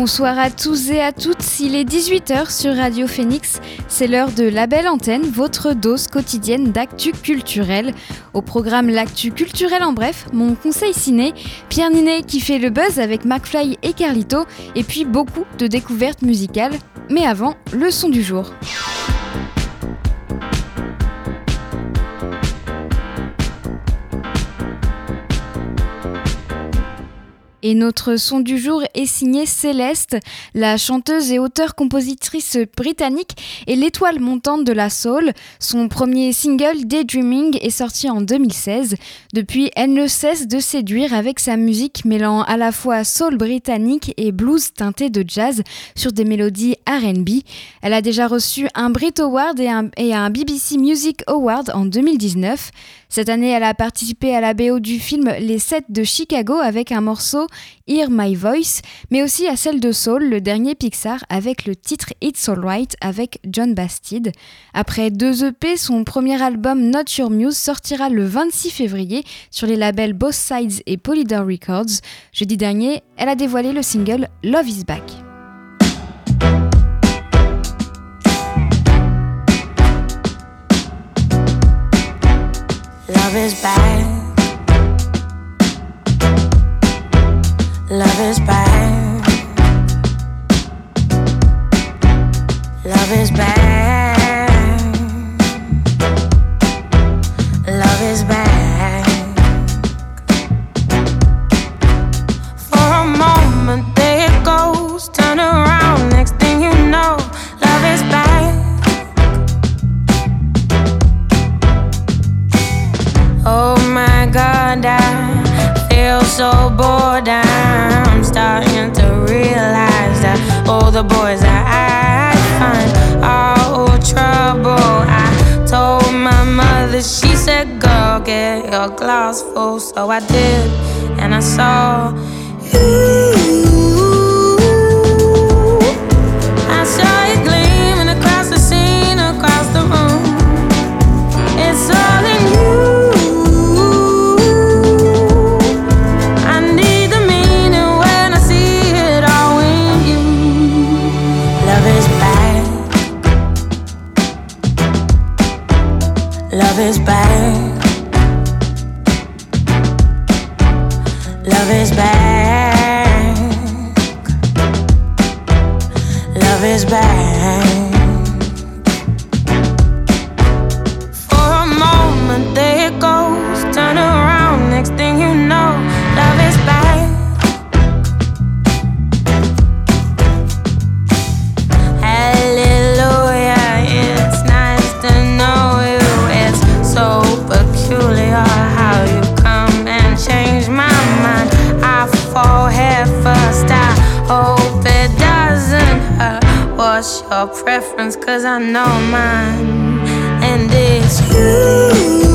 Bonsoir à tous et à toutes, il est 18h sur Radio Phoenix, c'est l'heure de La Belle Antenne, votre dose quotidienne d'actu culturel. Au programme L'actu culturel en bref, mon conseil ciné, Pierre Ninet qui fait le buzz avec McFly et Carlito, et puis beaucoup de découvertes musicales. Mais avant, le son du jour. Et notre son du jour est signé Céleste, la chanteuse et auteure-compositrice britannique et l'étoile montante de la soul. Son premier single Daydreaming est sorti en 2016. Depuis, elle ne cesse de séduire avec sa musique mêlant à la fois soul britannique et blues teinté de jazz sur des mélodies RB. Elle a déjà reçu un Brit Award et un, BBC Music Award en 2019. Cette année, elle a participé à la BO du film Les 7 de Chicago avec un morceau Hear My Voice, mais aussi à celle de Soul, le dernier Pixar, avec le titre It's Alright avec John Bastide. Après deux EP, son premier album Not Your Muse sortira le 26 février sur les labels Both Sides et Polydor Records. Jeudi dernier, elle a dévoilé le single Love Is Back. Love is back. Love is bad. Love is back. What's your preference? Cause I know mine. And it's you.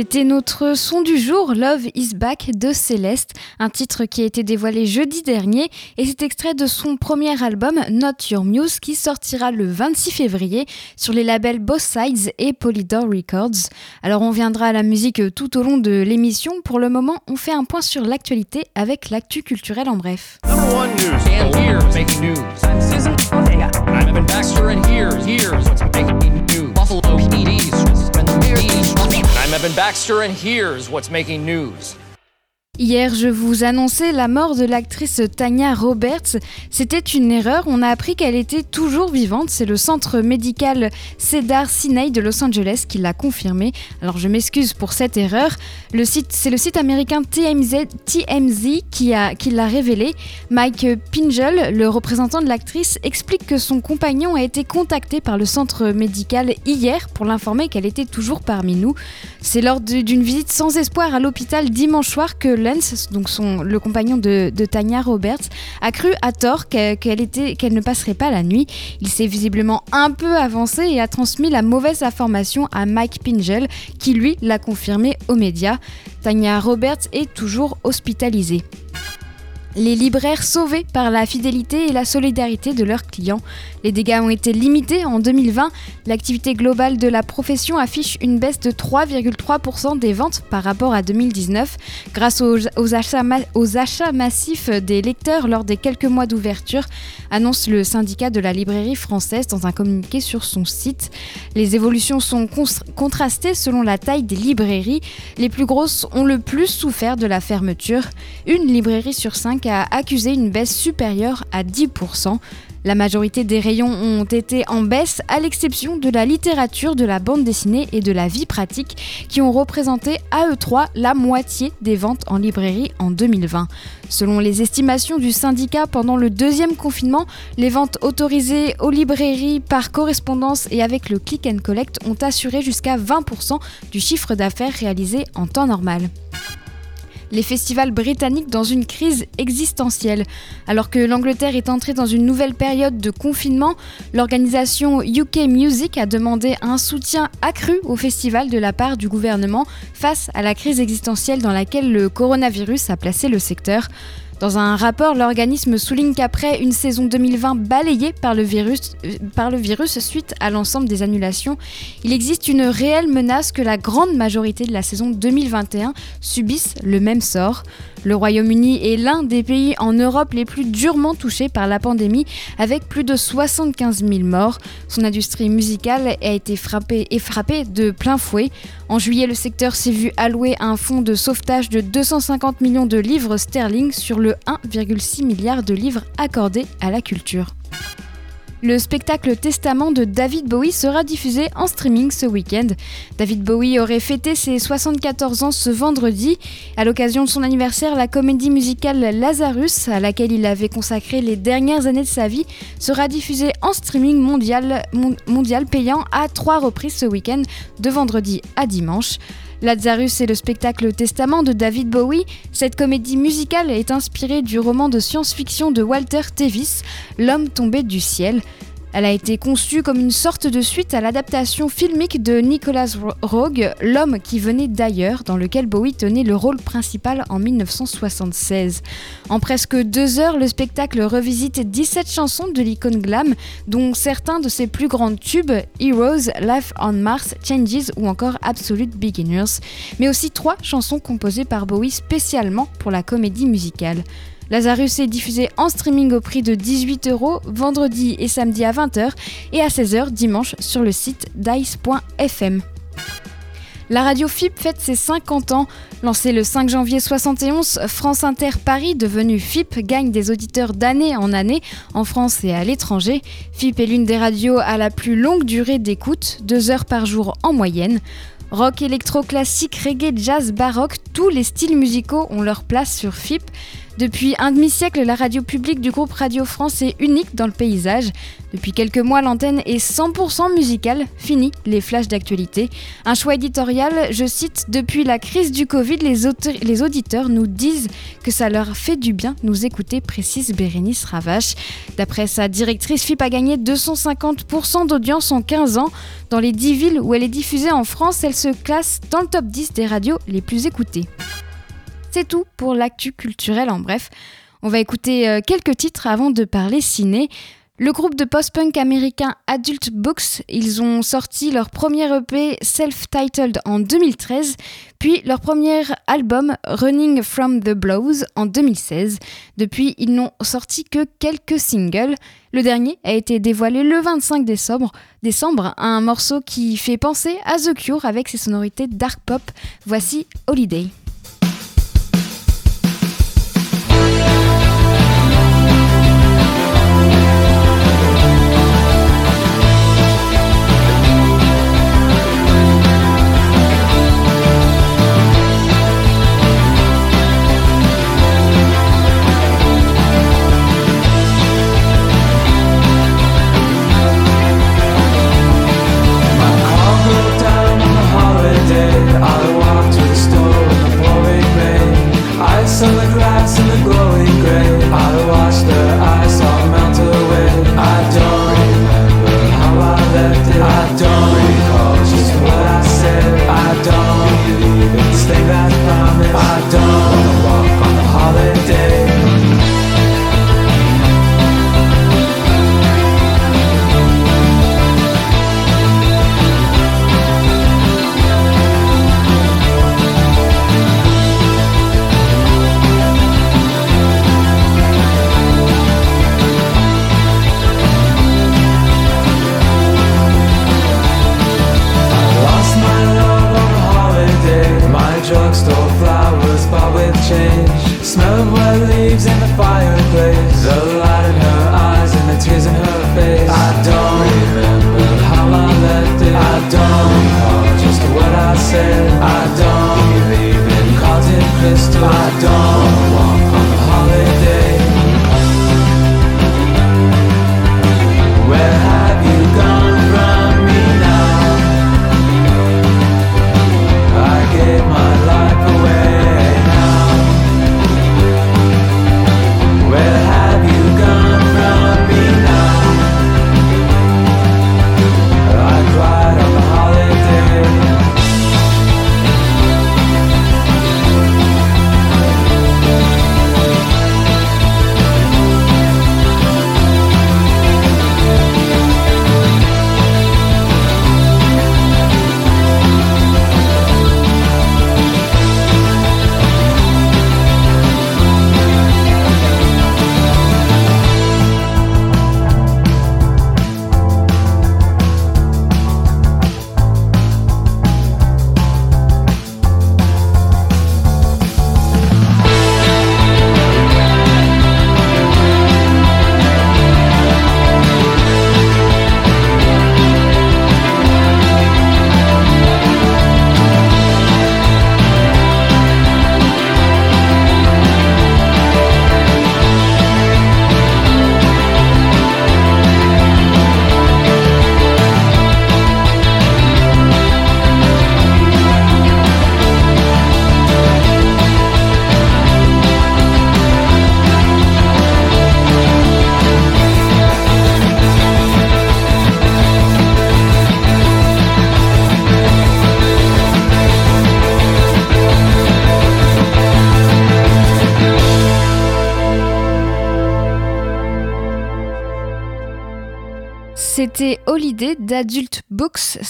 C'était notre son du jour, Love is Back de Céleste, un titre qui a été dévoilé jeudi dernier et c'est extrait de son premier album Not Your Muse qui sortira le 26 février sur les labels Both Sides et Polydor Records. Alors on viendra à la musique tout au long de l'émission. Pour le moment, on fait un point sur l'actualité avec l'actu culturel en bref. I'm Evan Baxter, and here's what's making news. Hier, je vous annonçais la mort de l'actrice Tanya Roberts. C'était une erreur. On a appris qu'elle était toujours vivante. C'est le centre médical Cedar Sinai de Los Angeles qui l'a confirmé. Alors, je m'excuse pour cette erreur. Le site, c'est le site américain TMZ, qui l'a révélé. Mike Pingel, le représentant de l'actrice, explique que son compagnon a été contacté par le centre médical hier pour l'informer qu'elle était toujours parmi nous. C'est lors d'une visite sans espoir à l'hôpital dimanche soir que donc son, le compagnon de, Tanya Roberts, a cru à tort qu'elle ne passerait pas la nuit. Il s'est visiblement un peu avancé et a transmis la mauvaise information à Mike Pingel, qui lui l'a confirmé aux médias. Tanya Roberts est toujours hospitalisée les libraires sauvés par la fidélité et la solidarité de leurs clients. Les dégâts ont été limités en 2020. L'activité globale de la profession affiche une baisse de 3,3% des ventes par rapport à 2019 grâce aux, achats massifs des lecteurs lors des quelques mois d'ouverture, annonce le syndicat de la librairie française dans un communiqué sur son site. Les évolutions sont contrastées selon la taille des librairies. Les plus grosses ont le plus souffert de la fermeture. Une librairie sur cinq a accusé une baisse supérieure à 10%. La majorité des rayons ont été en baisse, à l'exception de la littérature, de la bande dessinée et de la vie pratique, qui ont représenté à eux trois la moitié des ventes en librairie en 2020. Selon les estimations du syndicat, pendant le deuxième confinement, les ventes autorisées aux librairies par correspondance et avec le click and collect ont assuré jusqu'à 20% du chiffre d'affaires réalisé en temps normal les festivals britanniques dans une crise existentielle. Alors que l'Angleterre est entrée dans une nouvelle période de confinement, l'organisation UK Music a demandé un soutien accru au festival de la part du gouvernement face à la crise existentielle dans laquelle le coronavirus a placé le secteur. Dans un rapport, l'organisme souligne qu'après une saison 2020 balayée par le, virus, euh, par le virus suite à l'ensemble des annulations, il existe une réelle menace que la grande majorité de la saison 2021 subisse le même sort. Le Royaume-Uni est l'un des pays en Europe les plus durement touchés par la pandémie, avec plus de 75 000 morts. Son industrie musicale a été frappée et frappée de plein fouet. En juillet, le secteur s'est vu allouer un fonds de sauvetage de 250 millions de livres sterling sur le 1,6 milliard de livres accordés à la culture. Le spectacle Testament de David Bowie sera diffusé en streaming ce week-end. David Bowie aurait fêté ses 74 ans ce vendredi. À l'occasion de son anniversaire, la comédie musicale Lazarus, à laquelle il avait consacré les dernières années de sa vie, sera diffusée en streaming mondial, mondial payant à trois reprises ce week-end, de vendredi à dimanche. Lazarus est le spectacle Testament de David Bowie. Cette comédie musicale est inspirée du roman de science-fiction de Walter Tevis, L'homme tombé du ciel. Elle a été conçue comme une sorte de suite à l'adaptation filmique de Nicholas Rogue, L'homme qui venait d'ailleurs, dans lequel Bowie tenait le rôle principal en 1976. En presque deux heures, le spectacle revisite 17 chansons de l'icône glam, dont certains de ses plus grands tubes, Heroes, Life on Mars, Changes ou encore Absolute Beginners, mais aussi trois chansons composées par Bowie spécialement pour la comédie musicale. Lazarus est diffusé en streaming au prix de 18 euros vendredi et samedi à 20h et à 16h dimanche sur le site dice.fm. La radio FIP fête ses 50 ans. Lancée le 5 janvier 71, France Inter Paris, devenue FIP, gagne des auditeurs d'année en année en France et à l'étranger. FIP est l'une des radios à la plus longue durée d'écoute, deux heures par jour en moyenne. Rock, électro, classique, reggae, jazz, baroque, tous les styles musicaux ont leur place sur FIP. Depuis un demi-siècle, la radio publique du groupe Radio France est unique dans le paysage. Depuis quelques mois, l'antenne est 100% musicale. Fini les flashs d'actualité. Un choix éditorial, je cite, Depuis la crise du Covid, les, auditeurs nous disent que ça leur fait du bien nous écouter, précise Bérénice Ravache. D'après sa directrice, FIP a gagné 250% d'audience en 15 ans. Dans les 10 villes où elle est diffusée en France, elle se classe dans le top 10 des radios les plus écoutées. C'est tout pour l'actu culturel en bref. On va écouter euh, quelques titres avant de parler ciné. Le groupe de post-punk américain Adult Books, ils ont sorti leur premier EP self-titled en 2013, puis leur premier album Running from the Blows en 2016. Depuis, ils n'ont sorti que quelques singles. Le dernier a été dévoilé le 25 décembre, décembre, un morceau qui fait penser à The Cure avec ses sonorités dark pop. Voici Holiday.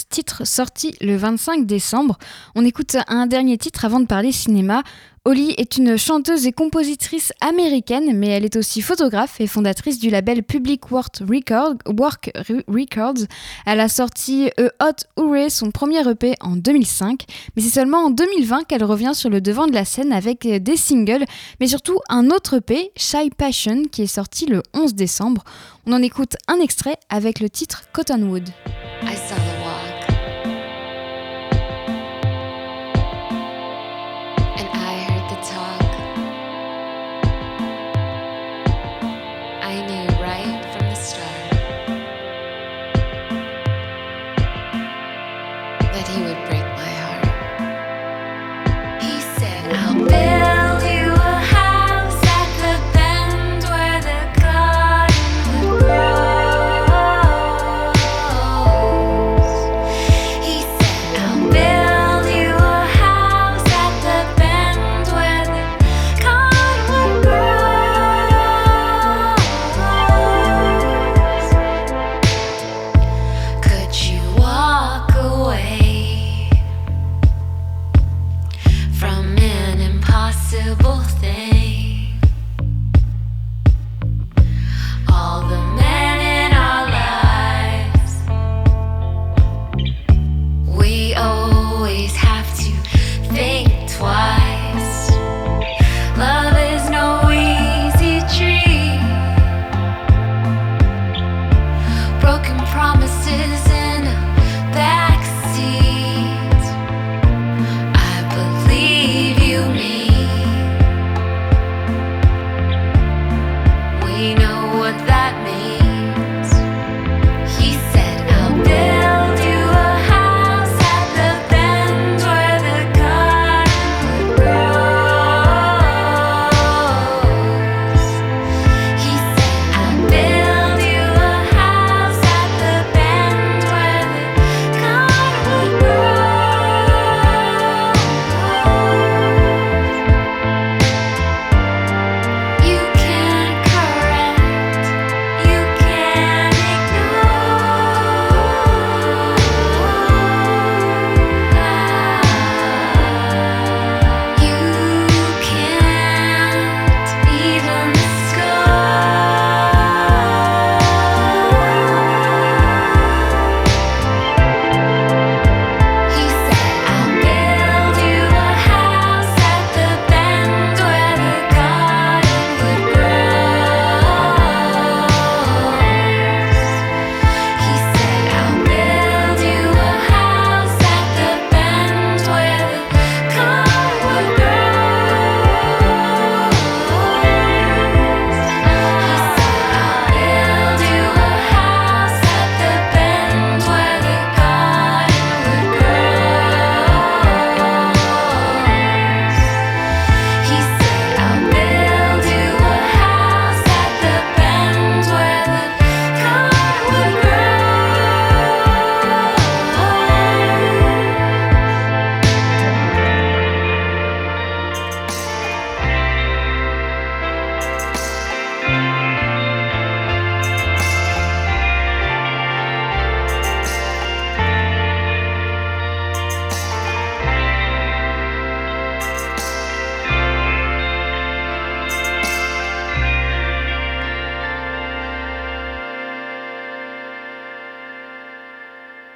Titre sorti le 25 décembre. On écoute un dernier titre avant de parler cinéma. Holly est une chanteuse et compositrice américaine, mais elle est aussi photographe et fondatrice du label Public Work, Records. Elle a sorti A Hot Hooray, son premier EP, en 2005, mais c'est seulement en 2020 qu'elle revient sur le devant de la scène avec des singles, mais surtout un autre EP, Shy Passion, qui est sorti le 11 décembre. On en écoute un extrait avec le titre Cottonwood.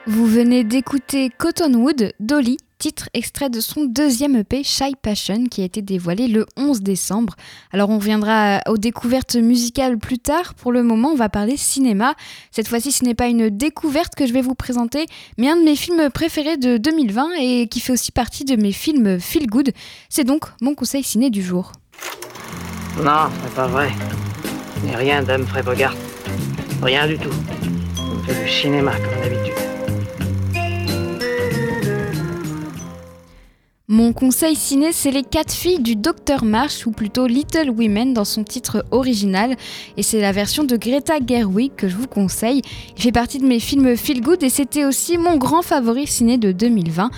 D'écouter Cottonwood Dolly, titre extrait de son deuxième EP Shy Passion qui a été dévoilé le 11 décembre. Alors on reviendra aux découvertes musicales plus tard. Pour le moment, on va parler cinéma. Cette fois-ci, ce n'est pas une découverte que je vais vous présenter, mais un de mes films préférés de 2020 et qui fait aussi partie de mes films feel good. C'est donc mon conseil ciné du jour. Non, c'est pas vrai. N'est rien d'Humphrey Bogart. Rien du tout. On fait du cinéma comme d'habitude. Mon conseil ciné, c'est Les quatre filles du Docteur Marsh, ou plutôt Little Women dans son titre original. Et c'est la version de Greta Gerwig que je vous conseille. Il fait partie de mes films feel good et c'était aussi mon grand favori ciné de 2020.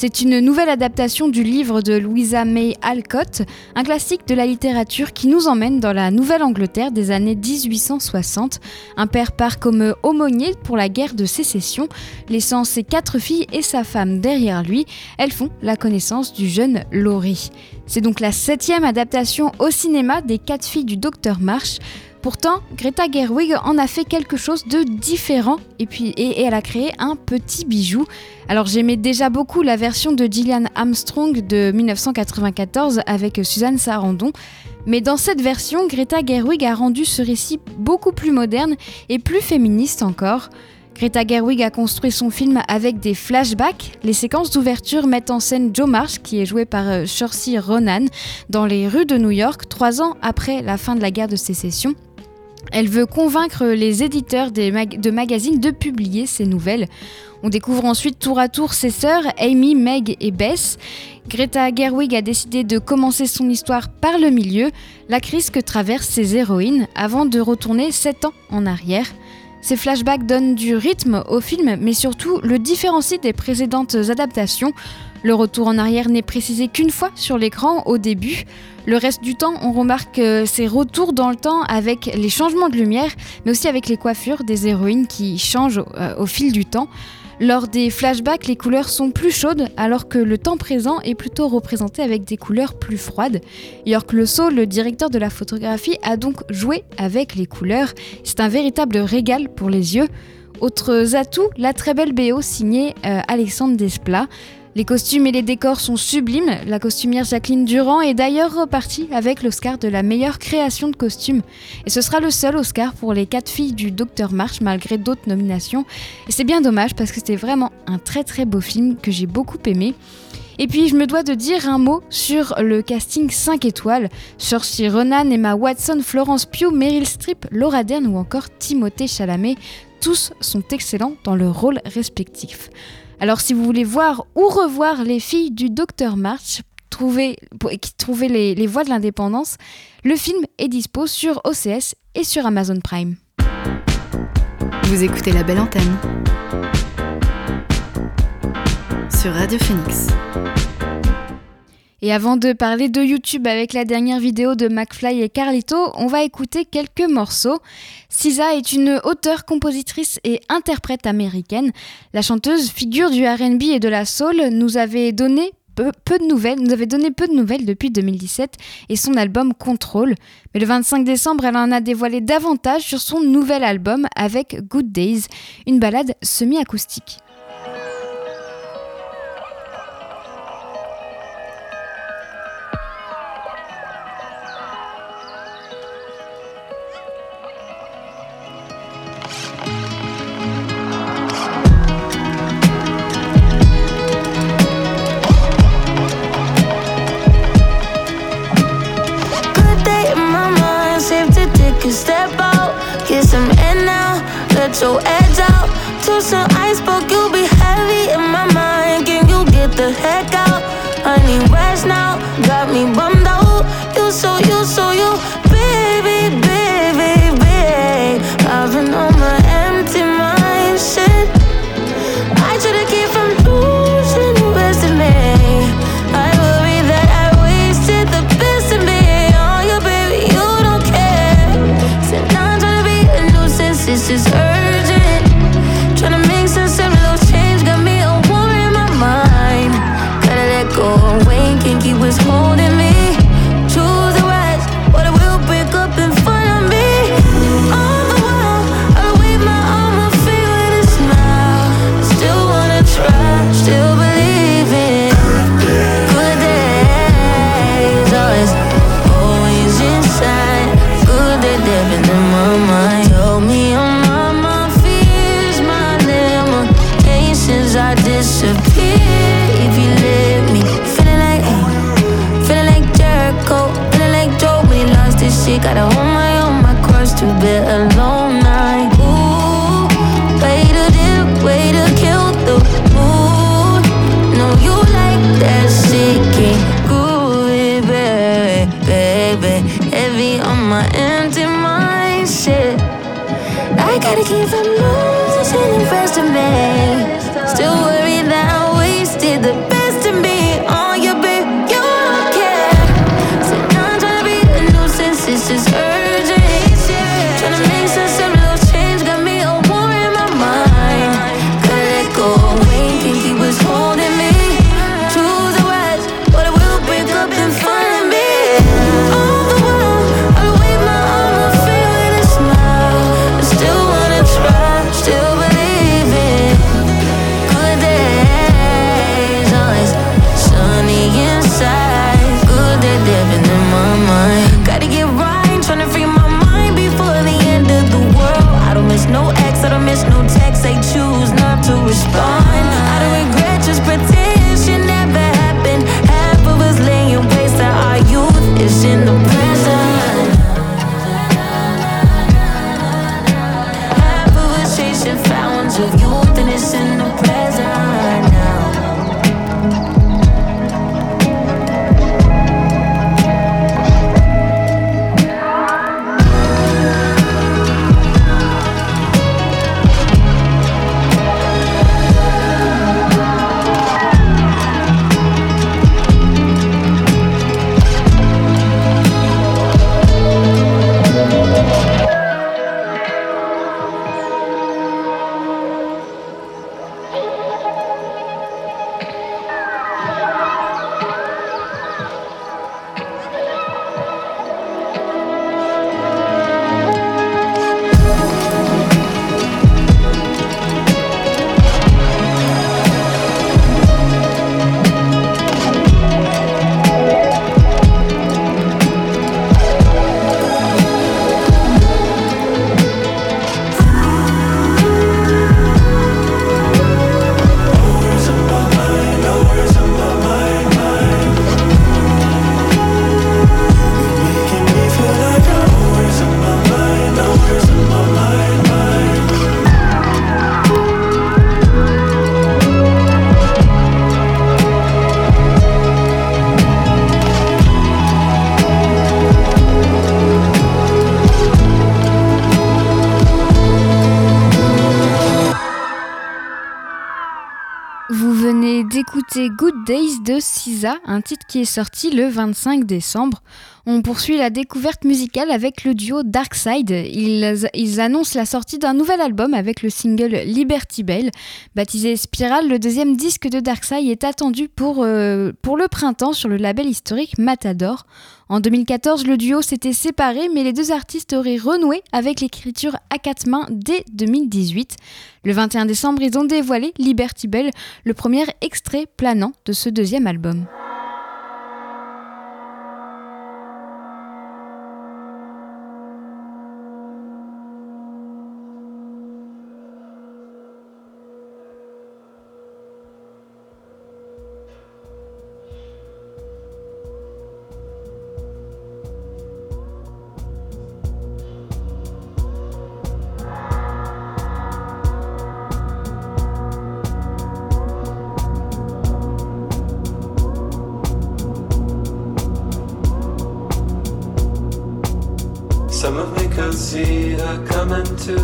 C'est une nouvelle adaptation du livre de Louisa May Alcott, un classique de la littérature qui nous emmène dans la Nouvelle-Angleterre des années 1860. Un père part comme aumônier pour la guerre de sécession, laissant ses quatre filles et sa femme derrière lui. Elles font la connaissance du jeune Laurie. C'est donc la septième adaptation au cinéma des quatre filles du docteur Marsh. Pourtant, Greta Gerwig en a fait quelque chose de différent et elle a créé un petit bijou. Alors j'aimais déjà beaucoup la version de Gillian Armstrong de 1994 avec Suzanne Sarandon, mais dans cette version, Greta Gerwig a rendu ce récit beaucoup plus moderne et plus féministe encore. Greta Gerwig a construit son film avec des flashbacks. Les séquences d'ouverture mettent en scène Joe Marsh, qui est joué par euh, Saoirse Ronan, dans les rues de New York, trois ans après la fin de la guerre de sécession. Elle veut convaincre les éditeurs de magazines de publier ses nouvelles. On découvre ensuite tour à tour ses sœurs, Amy, Meg et Bess. Greta Gerwig a décidé de commencer son histoire par le milieu, la crise que traversent ses héroïnes, avant de retourner 7 ans en arrière. Ces flashbacks donnent du rythme au film, mais surtout le différencient des précédentes adaptations. Le retour en arrière n'est précisé qu'une fois sur l'écran au début. Le reste du temps, on remarque ces retours dans le temps avec les changements de lumière, mais aussi avec les coiffures des héroïnes qui changent euh, au fil du temps. Lors des flashbacks, les couleurs sont plus chaudes, alors que le temps présent est plutôt représenté avec des couleurs plus froides. York Le Sceau, le directeur de la photographie, a donc joué avec les couleurs. C'est un véritable régal pour les yeux. Autres atouts, la très belle BO signée euh, Alexandre Desplat. Les costumes et les décors sont sublimes. La costumière Jacqueline Durand est d'ailleurs repartie avec l'Oscar de la meilleure création de costumes. Et ce sera le seul Oscar pour les quatre filles du Docteur March malgré d'autres nominations. Et c'est bien dommage parce que c'était vraiment un très très beau film que j'ai beaucoup aimé. Et puis je me dois de dire un mot sur le casting 5 étoiles. Saoirse Ronan, Emma Watson, Florence Pugh, Meryl Streep, Laura Dern ou encore Timothée Chalamet, tous sont excellents dans leurs rôles respectifs. Alors si vous voulez voir ou revoir les filles du Docteur March, trouver, les, les voix de l'indépendance, le film est dispo sur OCS et sur Amazon Prime. Vous écoutez la belle antenne sur Radio Phoenix. Et avant de parler de YouTube avec la dernière vidéo de McFly et Carlito, on va écouter quelques morceaux. Sisa est une auteure, compositrice et interprète américaine. La chanteuse, figure du RB et de la soul, nous avait donné peu, de nouvelles depuis 2017 et son album Control. Mais le 25 décembre, elle en a dévoilé davantage sur son nouvel album avec Good Days, une balade semi-acoustique. Baby. Heavy on my empty mind, shit. I gotta keep from losing the rest of me. Still d'écouter Good Days de Sisa, un titre qui est sorti le 25 décembre. On poursuit la découverte musicale avec le duo Darkside. Ils, annoncent la sortie d'un nouvel album avec le single Liberty Bell. Baptisé Spiral, le deuxième disque de Darkside est attendu pour, euh, pour le printemps sur le label historique Matador. En 2014, le duo s'était séparé, mais les deux artistes auraient renoué avec l'écriture à quatre mains dès 2018. Le 21 décembre, ils ont dévoilé Liberty Bell, le premier extrait planant de ce deuxième album. Some of me could see her coming to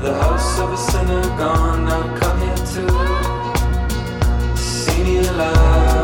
the house of a sinner gone. Now come here to see me alive.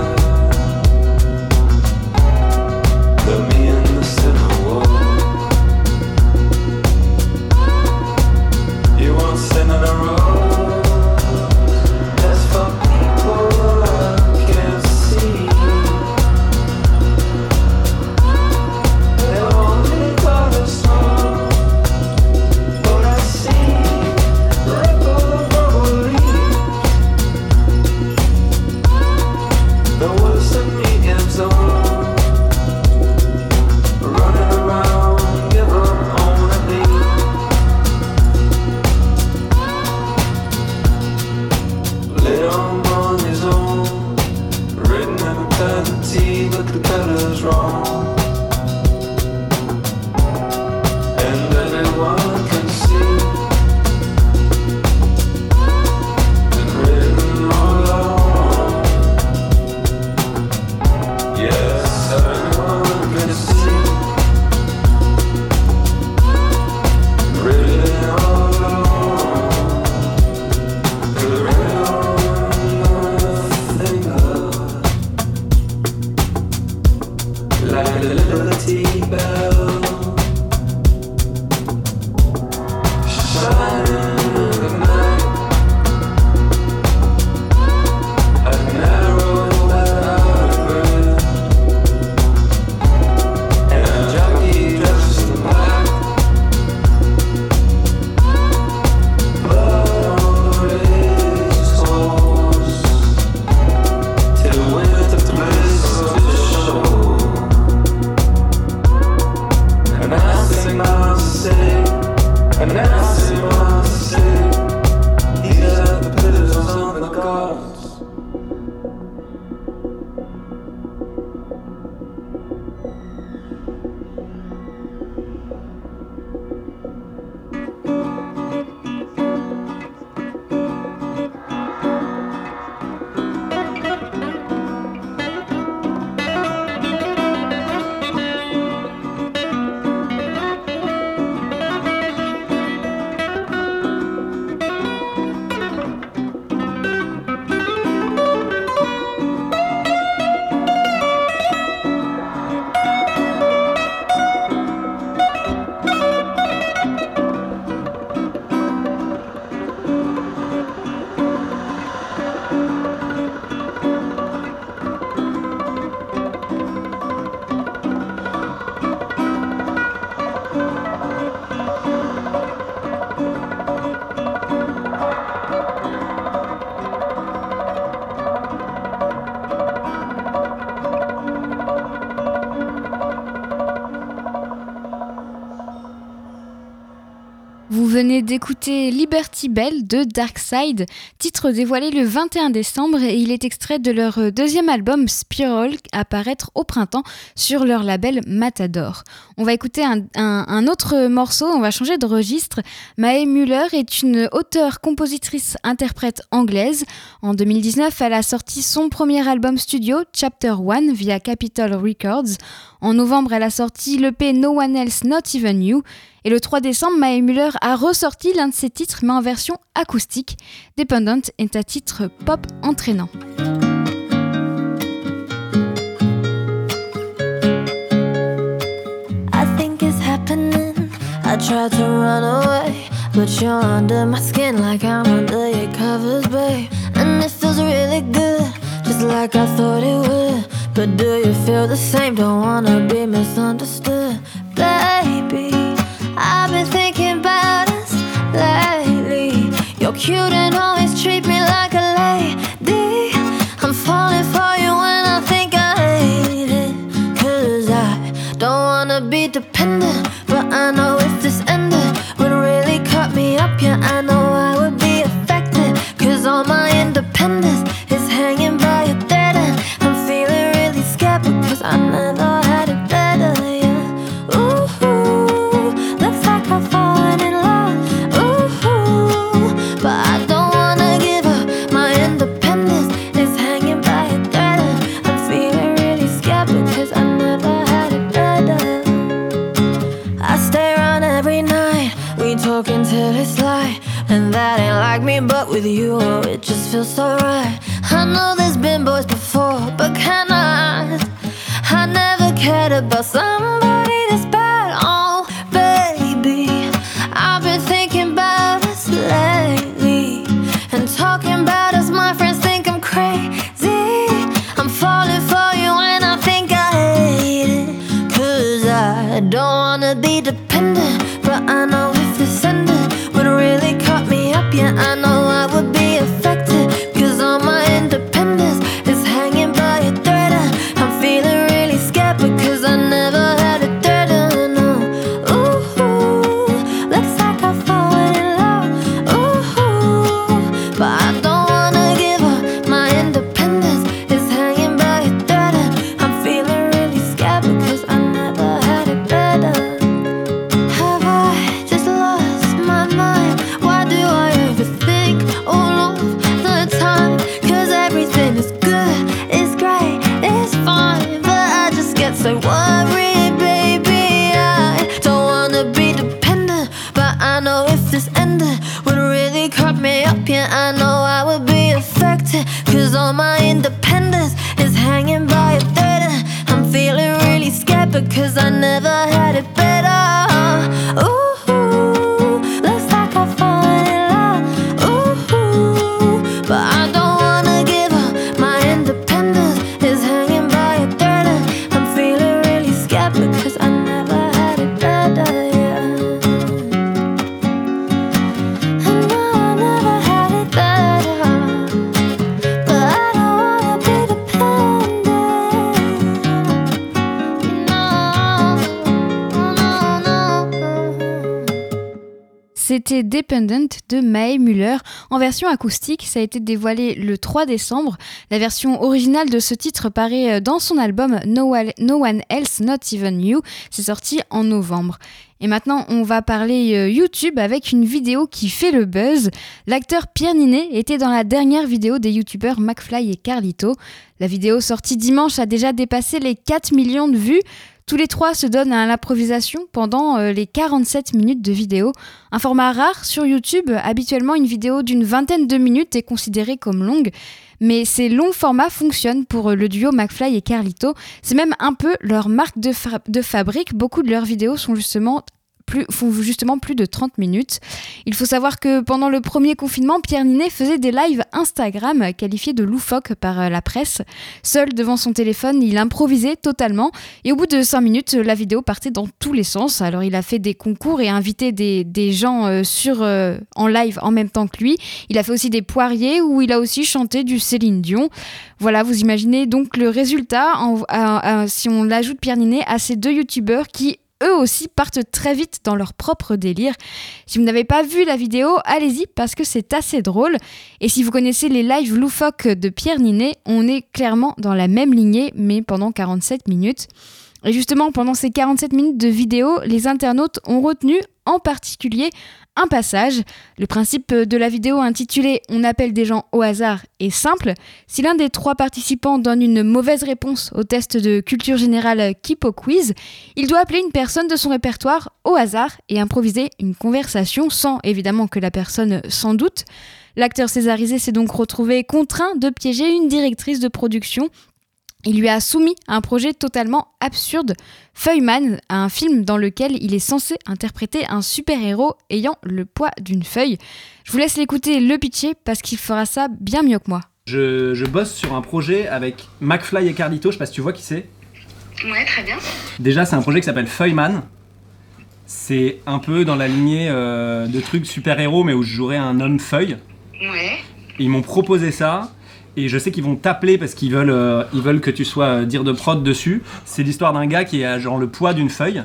D'écouter Liberty Bell de Darkside, titre dévoilé le 21 décembre et il est extrait de leur deuxième album Spiral à paraître au printemps sur leur label Matador. On va écouter un, un- un autre morceau, on va changer de registre. Mae Muller est une auteure, compositrice, interprète anglaise. En 2019, elle a sorti son premier album studio, Chapter One, via Capitol Records. En novembre, elle a sorti l'EP No One Else Not Even You. Et le 3 décembre, Mae Muller a ressorti l'un de ses titres, mais en version acoustique. Dependent est un titre pop entraînant. To run away, but you're under my skin like I'm under your covers, babe. And it feels really good, just like I thought it would. But do you feel the same? Don't wanna be misunderstood, baby. I've been thinking about us lately. You're cute and always treat me like a lady. I'm falling for you when I think I hate it. Cause I don't wanna be dependent, but I know if this ended would really cut me up. Yeah, I know I would be affected. Cause all my independence with you, oh, it just feels so right. I know there's been boys before, but can I? I never cared about somebody acoustique. Ça a été dévoilé le 3 décembre. La version originale de ce titre paraît euh, dans son album No One, No One Else, Not Even You. C'est sorti en novembre. Et maintenant, on va parler euh, YouTube avec une vidéo qui fait le buzz. L'acteur Pierre Ninet était dans la dernière vidéo des youtubeurs McFly et Carlito. La vidéo sortie dimanche a déjà dépassé les 4 millions de vues. Tous les trois se donnent à l'improvisation pendant euh, les 47 minutes de vidéo. Un format rare sur YouTube. Habituellement, une vidéo d'une vingtaine de minutes est considérée comme longue. Mais ces longs formats fonctionnent pour euh, le duo McFly et Carlito. C'est même un peu leur marque de, de fabrique. Beaucoup de leurs vidéos sont justement font justement plus de 30 minutes. Il faut savoir que pendant le premier confinement, Pierre Ninet faisait des lives Instagram qualifiés de loufoques par euh, la presse. Seul devant son téléphone, il improvisait totalement et au bout de 5 minutes, la vidéo partait dans tous les sens. Alors il a fait des concours et invité des, gens euh, sur, euh, en live en même temps que lui. Il a fait aussi des poiriers où il a aussi chanté du Céline Dion. Voilà, vous imaginez donc le résultat si on l'ajoute Pierre Ninet à ces deux youtubeurs qui eux aussi partent très vite dans leur propre délire. Si vous n'avez pas vu la vidéo, allez-y parce que c'est assez drôle. Et si vous connaissez les lives loufoques de Pierre Ninet, on est clairement dans la même lignée, mais pendant 47 minutes. Et justement, pendant ces 47 minutes de vidéo, les internautes ont retenu en particulier un passage. Le principe de la vidéo intitulée On appelle des gens au hasard est simple. Si l'un des trois participants donne une mauvaise réponse au test de culture générale Kipo Quiz, il doit appeler une personne de son répertoire au hasard et improviser une conversation sans évidemment que la personne s'en doute. L'acteur césarisé s'est donc retrouvé contraint de piéger une directrice de production il lui a soumis un projet totalement absurde, Feuilleman, un film dans lequel il est censé interpréter un super-héros ayant le poids d'une feuille. Je vous laisse l'écouter le pitcher parce qu'il fera ça bien mieux que moi. Je, je bosse sur un projet avec McFly et Carlito, je sais pas si tu vois qui c'est. Ouais, très bien. Déjà, c'est un projet qui s'appelle Feuilleman. C'est un peu dans la lignée euh, de trucs super-héros, mais où je jouerais un homme feuille. Ouais. Et ils m'ont proposé ça. Et je sais qu'ils vont t'appeler parce qu'ils veulent, euh, ils veulent que tu sois euh, dire de prod dessus. C'est l'histoire d'un gars qui a genre le poids d'une feuille.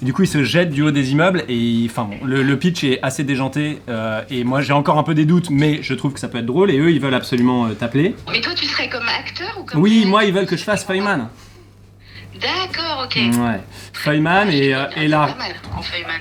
Et du coup, il se jette du haut des immeubles et il- enfin bon, le, le pitch est assez déjanté. euh, et moi, j'ai encore un peu des doutes, mais je trouve que ça peut être drôle. Et eux, ils veulent absolument euh, t'appeler. Mais toi, tu serais comme acteur ou comme. Oui, moi, ils veulent que je fasse Feuilleman. D'accord, ok. Ouais, Feuilleman et, euh, et C'est là. pas mal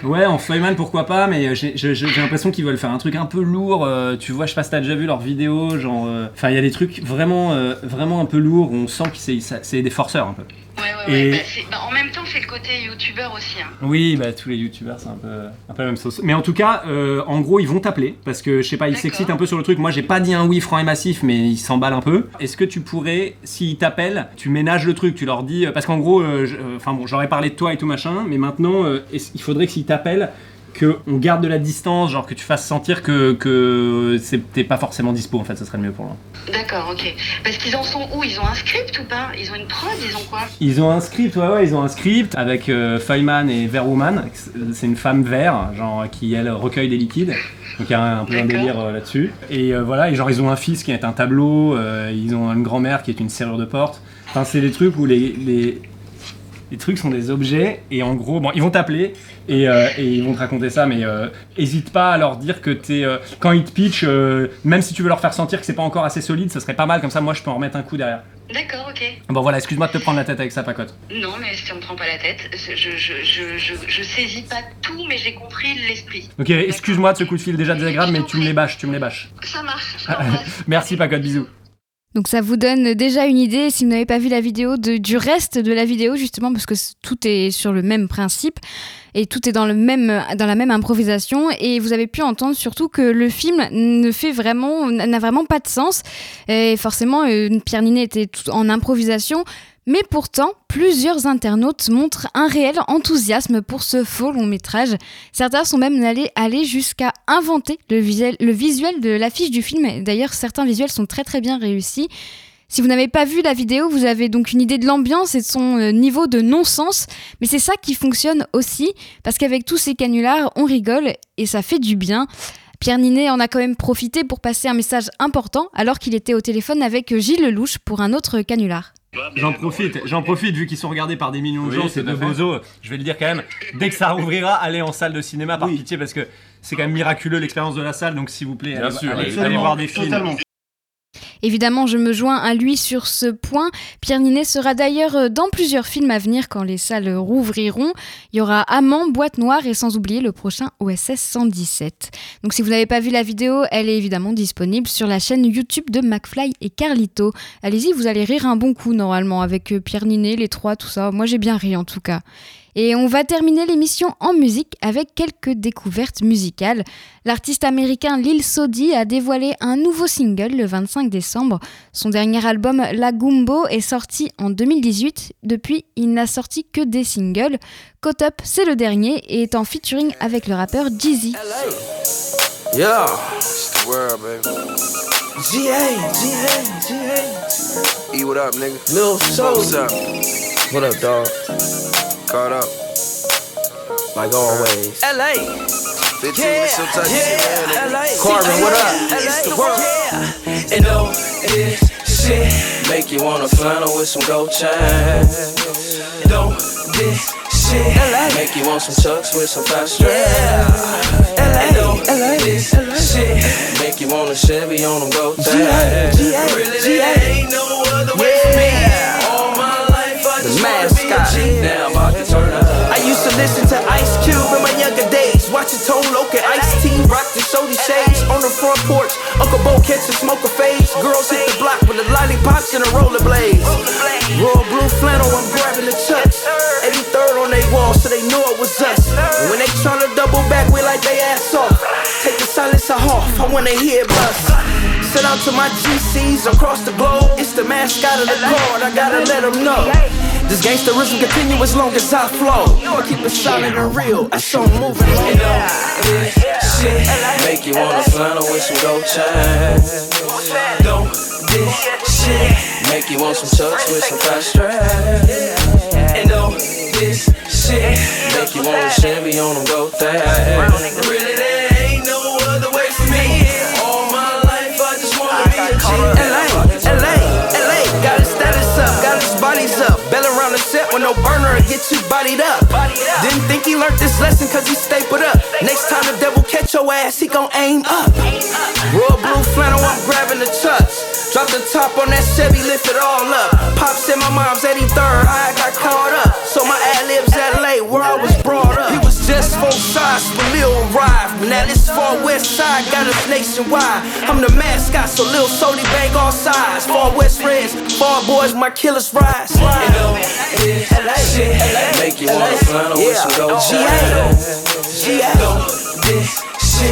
en. Ouais, en Feuilleman, pourquoi pas, mais j'ai j'ai- l'impression qu'ils veulent faire un truc un peu lourd. euh, tu vois, je sais pas si t'as déjà vu leurs vidéos, genre. euh, Enfin, il y a des trucs vraiment, euh, vraiment un peu lourds où on sent que c'est des forceurs un peu. Ouais, ouais, ouais. Et- Bah, bah, en même temps, c'est le côté youtubeur aussi. Hein. Oui, bah tous les youtubeurs, c'est un peu, un peu la même sauce. Mais en tout cas, euh, en gros, ils vont t'appeler parce que je sais pas, ils s'excitent un peu sur le truc. Moi, j'ai pas dit un oui franc et massif, mais ils s'emballent un peu. Est-ce que tu pourrais, s'ils t'appellent, tu ménages le truc, tu leur dis, parce qu'en gros, euh, euh, enfin bon, j'aurais parlé de toi et tout machin, mais maintenant, euh, il faudrait que s'ils t'appellent, que on garde de la distance, genre que tu fasses sentir que, que t'es pas forcément dispo. En fait, ça serait le mieux pour moi. D'accord, ok. Parce qu'ils en sont où? Ils ont un script ou pas? Ils ont une prod? Ils ont quoi? Ils ont un script, ouais, ouais, ils ont un script avec euh, Feuilleman et Verwoman. C'est une femme vert, genre qui elle recueille des liquides. Donc il y a un, un peu un délire euh, là-dessus. Et euh, voilà, et genre ils ont un fils qui est un tableau, euh, ils ont une grand-mère qui est une serrure de porte. Enfin, c'est des trucs où les, les, les trucs sont des objets et en gros, bon, ils vont t'appeler et, euh, et ils vont te raconter ça, mais euh, hésite pas à leur dire que t'es. euh, quand ils te pitchent, même si tu veux leur faire sentir que c'est pas encore assez solide, ça serait pas mal, comme ça moi je peux en remettre un coup derrière. D'accord, ok. Bon voilà, excuse-moi de te prendre la tête avec ça, Pacotte. Non, mais si on me prend pas la tête, je, je, je, je, saisis pas tout, mais j'ai compris l'esprit. Ok, excuse-moi de ce coup de fil déjà désagréable, mais tu me les bâches, tu me les bâches. Ça marche. Merci Pacotte, bisous. Donc ça vous donne déjà une idée si vous n'avez pas vu la vidéo du reste de la vidéo justement parce que tout est sur le même principe et tout est dans le même dans la même improvisation. Et vous avez pu entendre surtout que le film ne fait vraiment n'a vraiment pas de sens. Et forcément euh, Pierre Ninet était tout en improvisation mais pourtant, plusieurs internautes montrent un réel enthousiasme pour ce faux long métrage. Certains sont même allés, jusqu'à inventer le visuel, le visuel de l'affiche du film. D'ailleurs, certains visuels sont très très bien réussis. Si vous n'avez pas vu la vidéo, vous avez donc une idée de l'ambiance et de son euh, niveau de non-sens. Mais c'est ça qui fonctionne aussi, parce qu'avec tous ces canulars, on rigole et ça fait du bien. Pierre Ninet en a quand même profité pour passer un message important alors qu'il était au téléphone avec Gilles Lelouch pour un autre canular. J'en profite, j'en profite vu qu'ils sont regardés par des millions de Oui, gens, ces deux bozos. Je vais le dire quand même, dès que ça rouvrira, allez en salle de cinéma par pitié parce que c'est quand même miraculeux l'expérience de la salle, donc s'il vous plaît, Bien allez, sûr, allez- évidemment. allez voir des films. Évidemment, je me joins à lui sur ce point. Pierre Ninet sera d'ailleurs euh, dans plusieurs films à venir quand les salles rouvriront. Il y aura Amant, Boîte Noire et sans oublier le prochain OSS 117. Donc si vous n'avez pas vu la vidéo, elle est évidemment disponible sur la chaîne YouTube de McFly et Carlito. Allez-y, vous allez rire un bon coup normalement avec euh, Pierre Ninet, les trois, tout ça. Moi j'ai bien ri en tout cas. Et on va terminer l'émission en musique avec quelques découvertes musicales. L'artiste américain Lil Sodi a dévoilé un nouveau single le 25 décembre. Son dernier album La Gumbo est sorti en 2018. Depuis, il n'a sorti que des singles. Caught Up, c'est le dernier et est en featuring avec le rappeur Jeezy. Yeah, it's the world, baby. GA, GA, GA. E, what up, nigga? Lil What's up? What up, dog? Caught up. Like always. LA. 15 yeah, so touch yeah, LA. Corbin, what up? It's the world. Yeah. And all this shit make you wanna flannel with some gold chains. And all this shit make you want some chucks with some fast straps. And all this shit make you wanna Chevy on them gold chains. Really, there ain't no other way for me. All my life I just wanna be a G. Now I'm about to turn up. I used to listen to Ice Cube in my younger days. watch it tone local. Ice tea, rock the shody shades. On the front porch, Uncle Bo catch a smoke a phase. Girls hit the block with the lollipops and the rollerblades. Royal blue flannel, I'm grabbing the chucks. 83rd on they wall, so they knew it was us. And when they tryna double back, we like they ass off. Take the silence off, I wanna hear it bust. Send out to my GCs across the globe. It's the mascot of the guard, I gotta let them know. This gangsterism continue as long as I flow. I keep it solid and real, that's on moving. You know, this shit make you wanna flannel with some gold chains. Don't this shit make you want some chucks with some fast straps. And don't this shit make you wanna shimmy on them gold things. Burner and get you bodied up. Didn't think he learned this lesson cause he stapled up. Next time the devil catch your ass, he gon' aim up. Royal blue flannel, I'm grabbing the chucks. Drop the top on that Chevy, lift it all up. Pops in my mom's 83rd, I got caught up. So my ad libs LA, where I was brought up. Just four sides, but Lil arrived. Now this far west side got us nationwide. I'm the mascot, so Lil Sody bang all sides. Far west friends, far boys, my killers rise. This shit make you wanna with some gold chains. GA. Don't this shit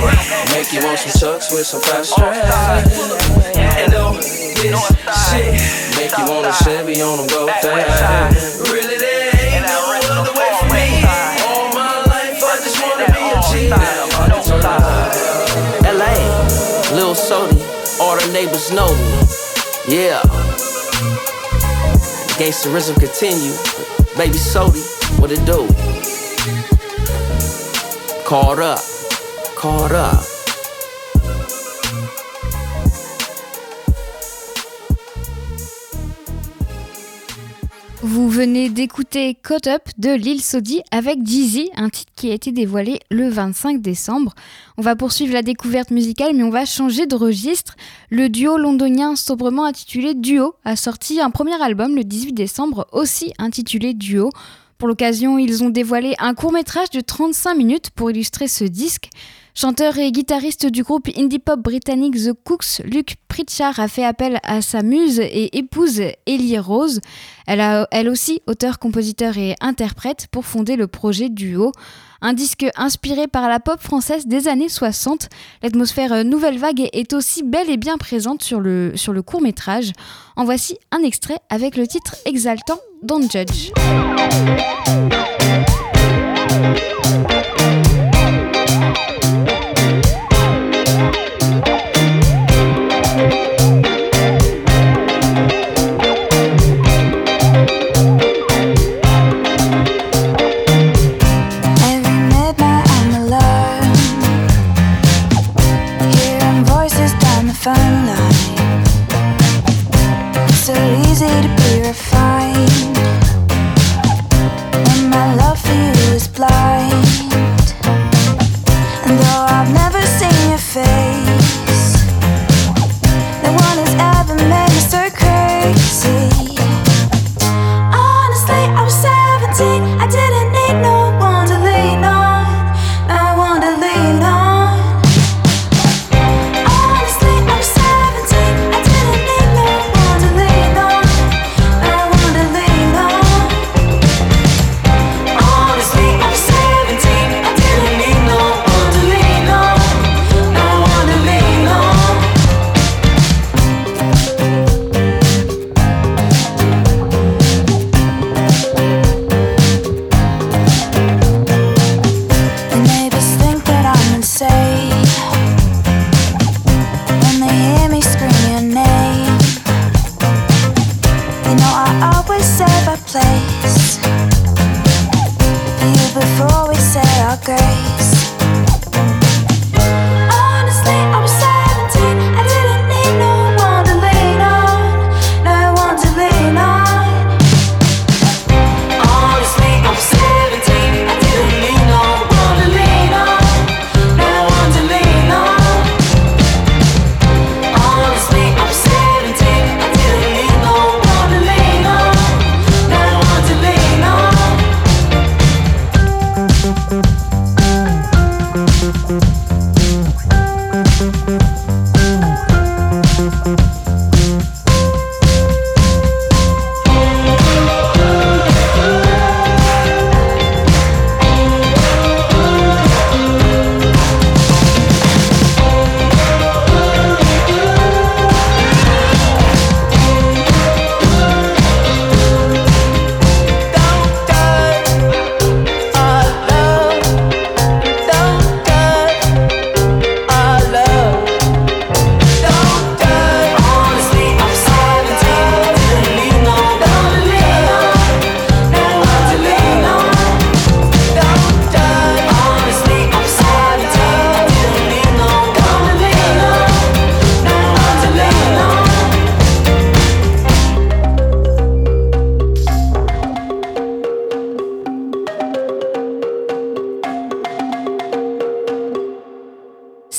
make you want some chucks with some fast straps. And don't this shit make you wanna shimmy on them gold things. Really, Uh, a G. LA, Lil Sody, all the neighbors know me. Yeah. Gangsterism continue. Baby Sody, what it do? Caught up, caught up. Vous venez d'écouter Caught Up de Lil Sodi avec Jeezy, un titre qui a été dévoilé le 25 décembre. On va poursuivre la découverte musicale, mais on va changer de registre. Le duo londonien sobrement intitulé Duo a sorti un premier album le 18 décembre, aussi intitulé Duo. Pour l'occasion, ils ont dévoilé un court métrage de 35 minutes pour illustrer ce disque. Chanteur et guitariste du groupe indie pop britannique The Cooks, Luke Pritchard a fait appel à sa muse et épouse Ellie Rose. Elle, a, aussi auteur, compositeur et interprète pour fonder le projet Duo. Un disque inspiré par la pop française des années 60. L'atmosphère nouvelle vague est aussi belle et bien présente sur le, sur le court métrage. En voici un extrait avec le titre exaltant Don't Judge.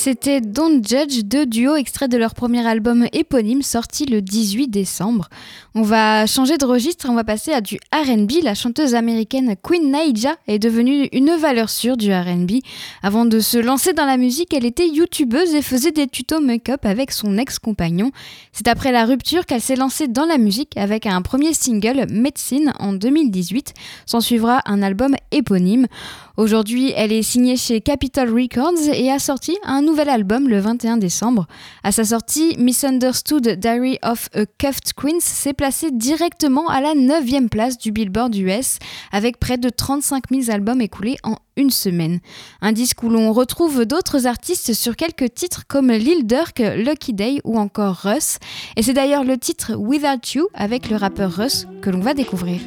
C'était Don't Judge, deux duos extraits de leur premier album éponyme sorti le 18 décembre. On va changer de registre, on va passer à du RB. La chanteuse américaine Queen Naija est devenue une valeur sûre du RB. Avant de se lancer dans la musique, elle était youtubeuse et faisait des tutos make-up avec son ex-compagnon. C'est après la rupture qu'elle s'est lancée dans la musique avec un premier single, Medicine, en 2018. S'en suivra un album éponyme. Aujourd'hui, elle est signée chez Capitol Records et a sorti un nouvel album le 21 décembre. À sa sortie, Misunderstood Diary of a Cuffed Queen s'est placé directement à la 9 place du Billboard US avec près de 35 000 albums écoulés en une semaine. Un disque où l'on retrouve d'autres artistes sur quelques titres comme Lil Durk, Lucky Day ou encore Russ. Et c'est d'ailleurs le titre Without You avec le rappeur Russ que l'on va découvrir.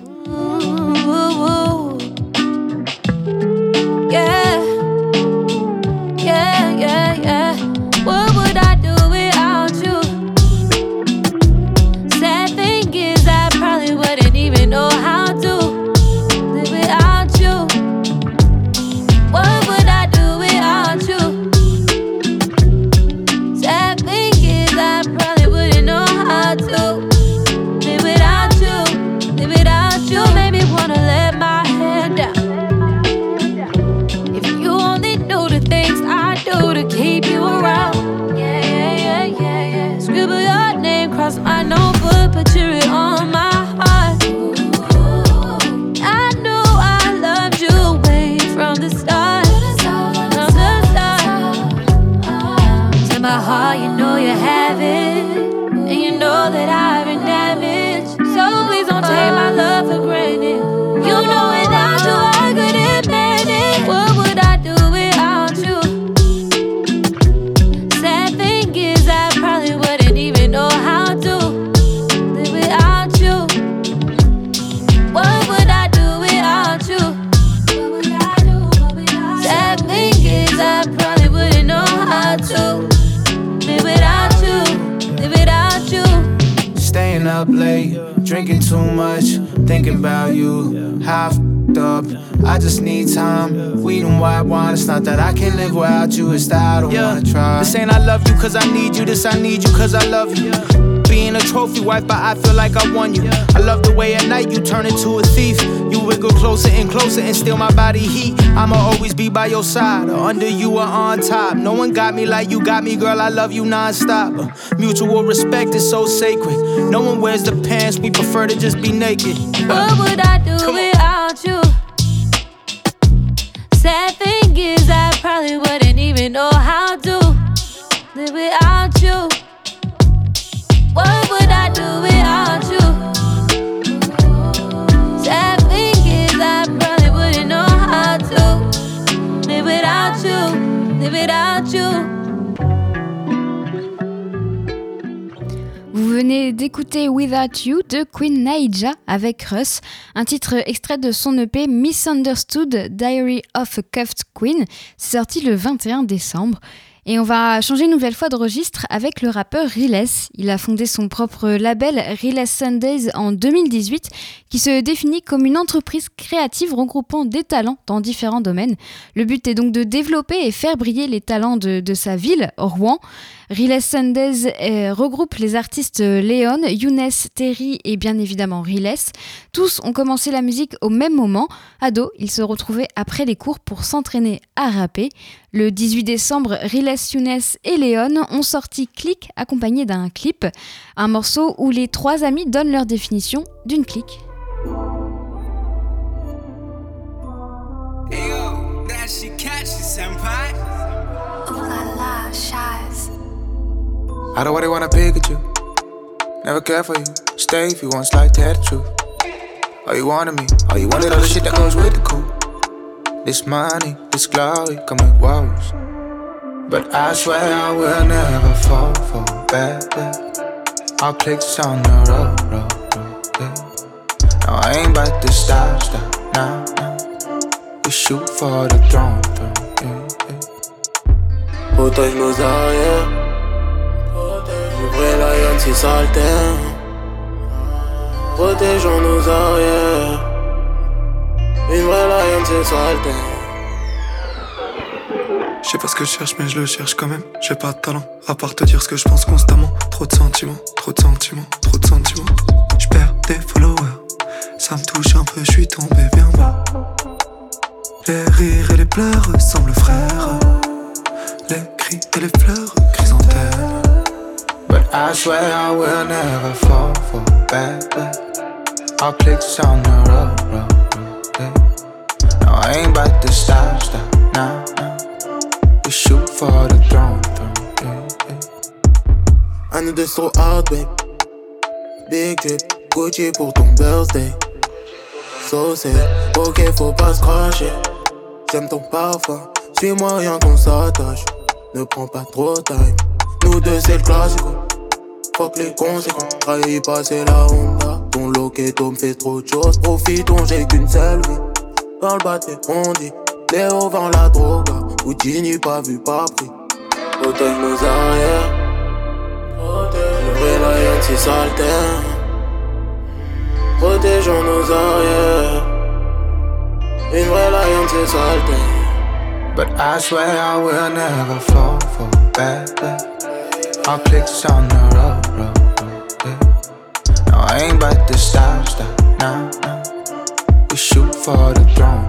But I feel like I won you. I love the way at night you turn into a thief. You wiggle closer and closer and steal my body heat. I'ma always be by your side, or under you or on top. No one got me like you got me, girl. I love you non-stop. Uh, Mutual respect is so sacred. No one wears the pants, we prefer to just be naked. What would I do without you? Sad thing is, I probably wouldn't even know how to live without you. Vous venez d'écouter Without You de Queen Naija avec Russ, un titre extrait de son EP Misunderstood Diary of a Cuffed Queen, sorti le 21 décembre. Et on va changer une nouvelle fois de registre avec le rappeur Riles. Il a fondé son propre label Riles Sundays en 2018 qui se définit comme une entreprise créative regroupant des talents dans différents domaines. Le but est donc de développer et faire briller les talents de, sa ville, Rouen. Riles Sundays euh, regroupe les artistes Léon, Younes, Terry et bien évidemment Riles. Tous ont commencé la musique au même moment. Ados, ils se retrouvaient après les cours pour s'entraîner à rapper. Le 18 décembre, Riles, Younes et Léon ont sorti Click accompagné d'un clip, un morceau où les trois amis donnent leur définition d'une clique. That shit catchy, senpai. Ooh la la, shies. I don't really wanna pick at you. Never care for you. Stay if you want slight tell the truth. All you wanted me, all you wanted all the shit that goes with the cool. This money, this glory, come with woes. But I swear I will never fall for. Our clicks on the road, road, road. Yeah. No, I ain't about to stop, stop, now, now. We shoot for the throne, throne. Yeah, yeah. Protège nos arrières. Du vrai lion, c'est saltaire. Protégeons nos arrières. Une vraie lion, c'est saltaire. sais pas ce que je cherche, mais je le cherche quand même. J'ai pas de talent, à part te dire ce que je pense constamment. Trop de sentiments, trop de sentiments, trop de sentiments. Je perds des followers, ça me touche un peu, je suis tombé bien bas. Les rires et les pleurs semblent frères. Les cris et les fleurs, chrysanthèmes. But I swear I will never fall for bad. Our clicks on the road, road, road. Yeah. No, I ain't about to stop, stop, now, now. We shoot for the throne, throne. Yeah, yeah. Un ou deux so hard, babe. Big drip, Gucci pour ton birthday. So c'est ok, faut pas se cracher. J'aime ton parfum, suis-moi rien qu'on s'attache. Ne prends pas trop time. Nous deux c'est le classico. Fuck les conséquences, pas c'est la Honda. Ton loqueto me fait trop de choses, profitons, j'ai qu'une seule vie. Dans le bâtiment, on dit, Léo vend la drogue. Houdini pas vu, pas pris. Protège nos arrières. Le vrai lion, c'est. Protégeons nos arrières. Une vraie lion, c'est saltin. But I swear I will never fall for bad. Our clicks on the road, road, road. Yeah. No, I ain't about to stop, stop, now, now. We shoot for the throne,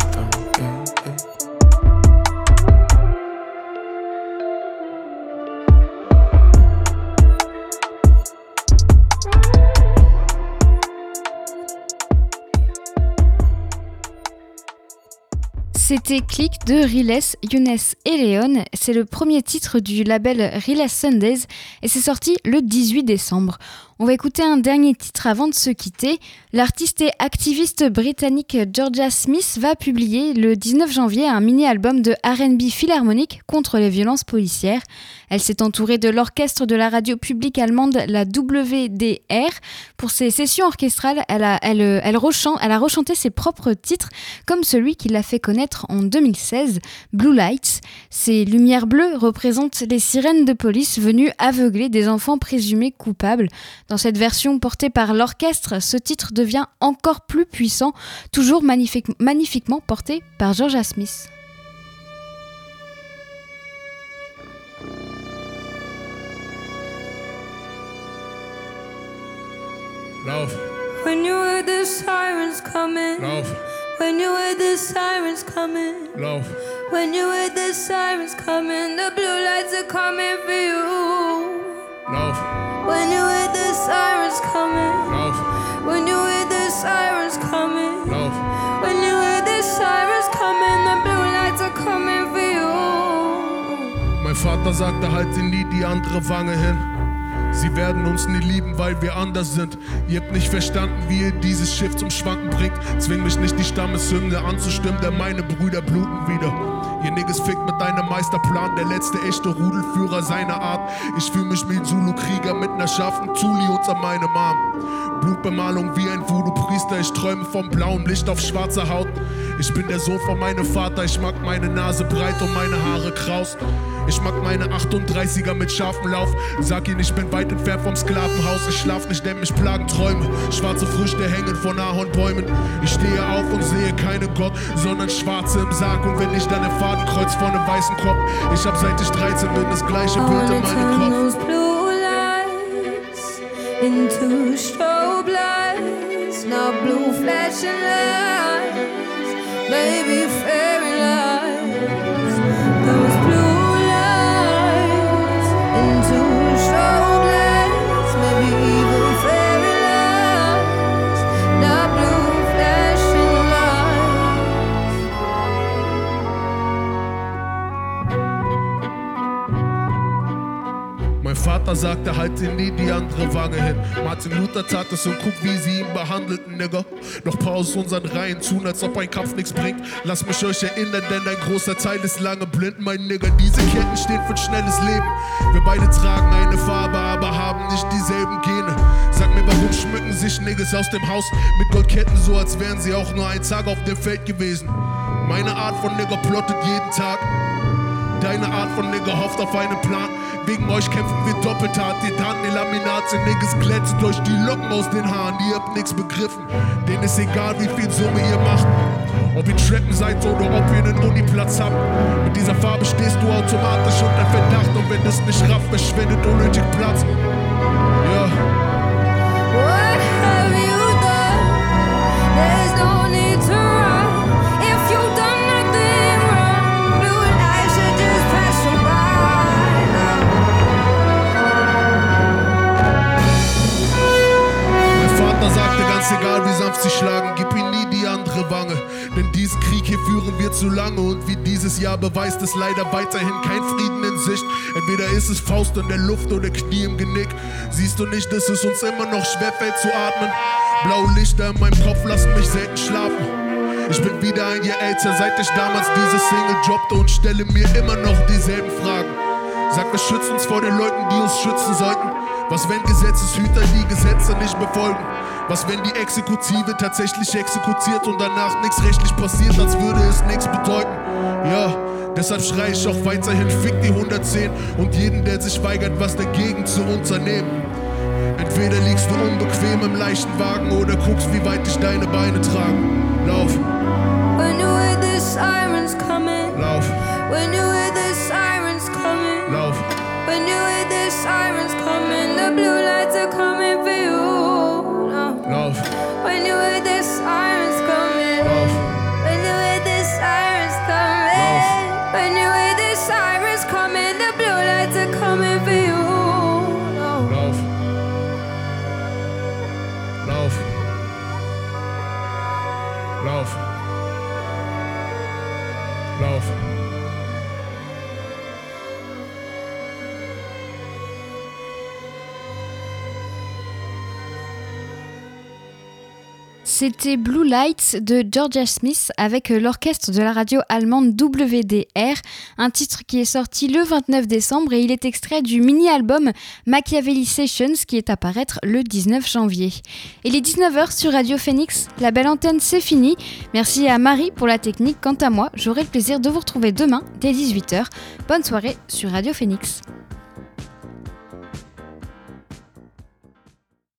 C'était Click de Riles, Younes et Léon. C'est le premier titre du label Riles Sundays et c'est sorti le 18 décembre. On va écouter un dernier titre avant de se quitter. L'artiste et activiste britannique Georgia Smith va publier le 19 janvier un mini-album de RB philharmonique contre les violences policières. Elle s'est entourée de l'orchestre de la radio publique allemande, la WDR. Pour ses sessions orchestrales, elle a, rechanté ses propres titres, comme celui qui l'a fait connaître en 2016, Blue Lights. Ces lumières bleues représentent les sirènes de police venues aveugler des enfants présumés coupables. Dans cette version portée par l'orchestre, ce titre devient encore plus puissant, toujours magnifique- magnifiquement porté par Georgia Smith. Love, When you hear the sirens coming. love, When you hear the sirens coming. love, When you hear the sirens coming. The blue lights are coming for you. Love, When you hear the sirens coming. love, When you hear the sirens coming. love. When you hear the sirens coming. The blue lights are coming for you. Mein Vater sagte, halte nie die andere Wange hin. Sie werden uns nie lieben, weil wir anders sind. Ihr habt nicht verstanden, wie ihr dieses Schiff zum Schwanken bringt. Zwing mich nicht, die Stammeshymne anzustimmen, denn meine Brüder bluten wieder. Ihr Niggas fickt mit deinem Meisterplan, der letzte echte Rudelführer seiner Art. Ich fühl mich wie ein Zulu-Krieger mit einer scharfen Zuli unter meinem Arm. Blutbemalung wie ein Voodoo-Priester, ich träume vom blauen Licht auf schwarzer Haut. Ich bin der Sohn von meinem Vater, ich mag meine Nase breit und meine Haare kraus. Ich mag meine 38er mit scharfem Lauf. Sag ihnen, ich bin weit entfernt vom Sklavenhaus. Ich schlaf nicht, denn mich plagen Träume. Schwarze Früchte hängen von Ahornbäumen. Ich stehe auf und sehe keinen Gott, sondern Schwarze im Sarg. Und wenn ich dann ein Fadenkreuz vor einem weißen Kopf. Ich hab seit ich 13 bin das gleiche Bild in meinem Kopf. blue lights into strobe lights, now blue flashing lights, baby fairy Vater sagte, halte nie die andere Wange hin. Martin Luther tat es und guck, wie sie ihn behandelten, Nigga. Doch paar aus unseren Reihen tun, als ob ein Kampf nichts bringt. Lass mich euch erinnern, denn ein großer Teil ist lange blind, mein Nigga. Diese Ketten stehen für ein schnelles Leben. Wir beide tragen eine Farbe, aber haben nicht dieselben Gene. Sag mir, warum schmücken sich Niggas aus dem Haus mit Goldketten so, als wären sie auch nur einen Tag auf dem Feld gewesen? Meine Art von Nigger plottet jeden Tag. Deine Art von Nigger hofft auf einen Plan. Wegen euch kämpfen wir doppelt hart. Die Taten, Laminate, Niggas glänzt euch die Locken aus den Haaren. Ihr habt nichts begriffen. Denen ist egal, wie viel Summe ihr macht. Ob ihr trappen seid oder ob ihr einen Uniplatz habt. Mit dieser Farbe stehst du automatisch unter Verdacht. Und wenn es nicht rafft, verschwendet unnötig Platz. Egal wie sanft sie schlagen, gib ihm nie die andere Wange. Denn diesen Krieg hier führen wir zu lange und wie dieses Jahr beweist es leider weiterhin kein Frieden in Sicht. Entweder ist es Faust in der Luft oder Knie im Genick. Siehst du nicht, dass es uns immer noch schwerfällt zu atmen? Blaue Lichter in meinem Kopf lassen mich selten schlafen. Ich bin wieder ein Jahr älter, seit ich damals diese Single droppte und stelle mir immer noch dieselben Fragen. Sag, wir schützen uns vor den Leuten, die uns schützen sollten. Was, wenn Gesetzeshüter die Gesetze nicht befolgen? Was, wenn die Exekutive tatsächlich exekutiert und danach nichts rechtlich passiert, als würde es nichts bedeuten? Ja, deshalb schrei ich auch weiterhin, fick die 110 und jeden, der sich weigert, was dagegen zu unternehmen. Entweder liegst du unbequem im leichten Wagen oder guckst, wie weit dich deine Beine tragen. Lauf, When you hear the sirens coming, lauf, when you hear the sirens coming, lauf. when you hear the sirens coming, the blue lights are coming When you C'était Blue Lights de Georgia Smith avec l'orchestre de la radio allemande WDR, un titre qui est sorti le 29 décembre et il est extrait du mini-album Machiavelli Sessions qui est à paraître le 19 janvier. Et les 19h sur Radio Phoenix, la belle antenne c'est fini. Merci à Marie pour la technique. Quant à moi, j'aurai le plaisir de vous retrouver demain dès 18h. Bonne soirée sur Radio Phoenix.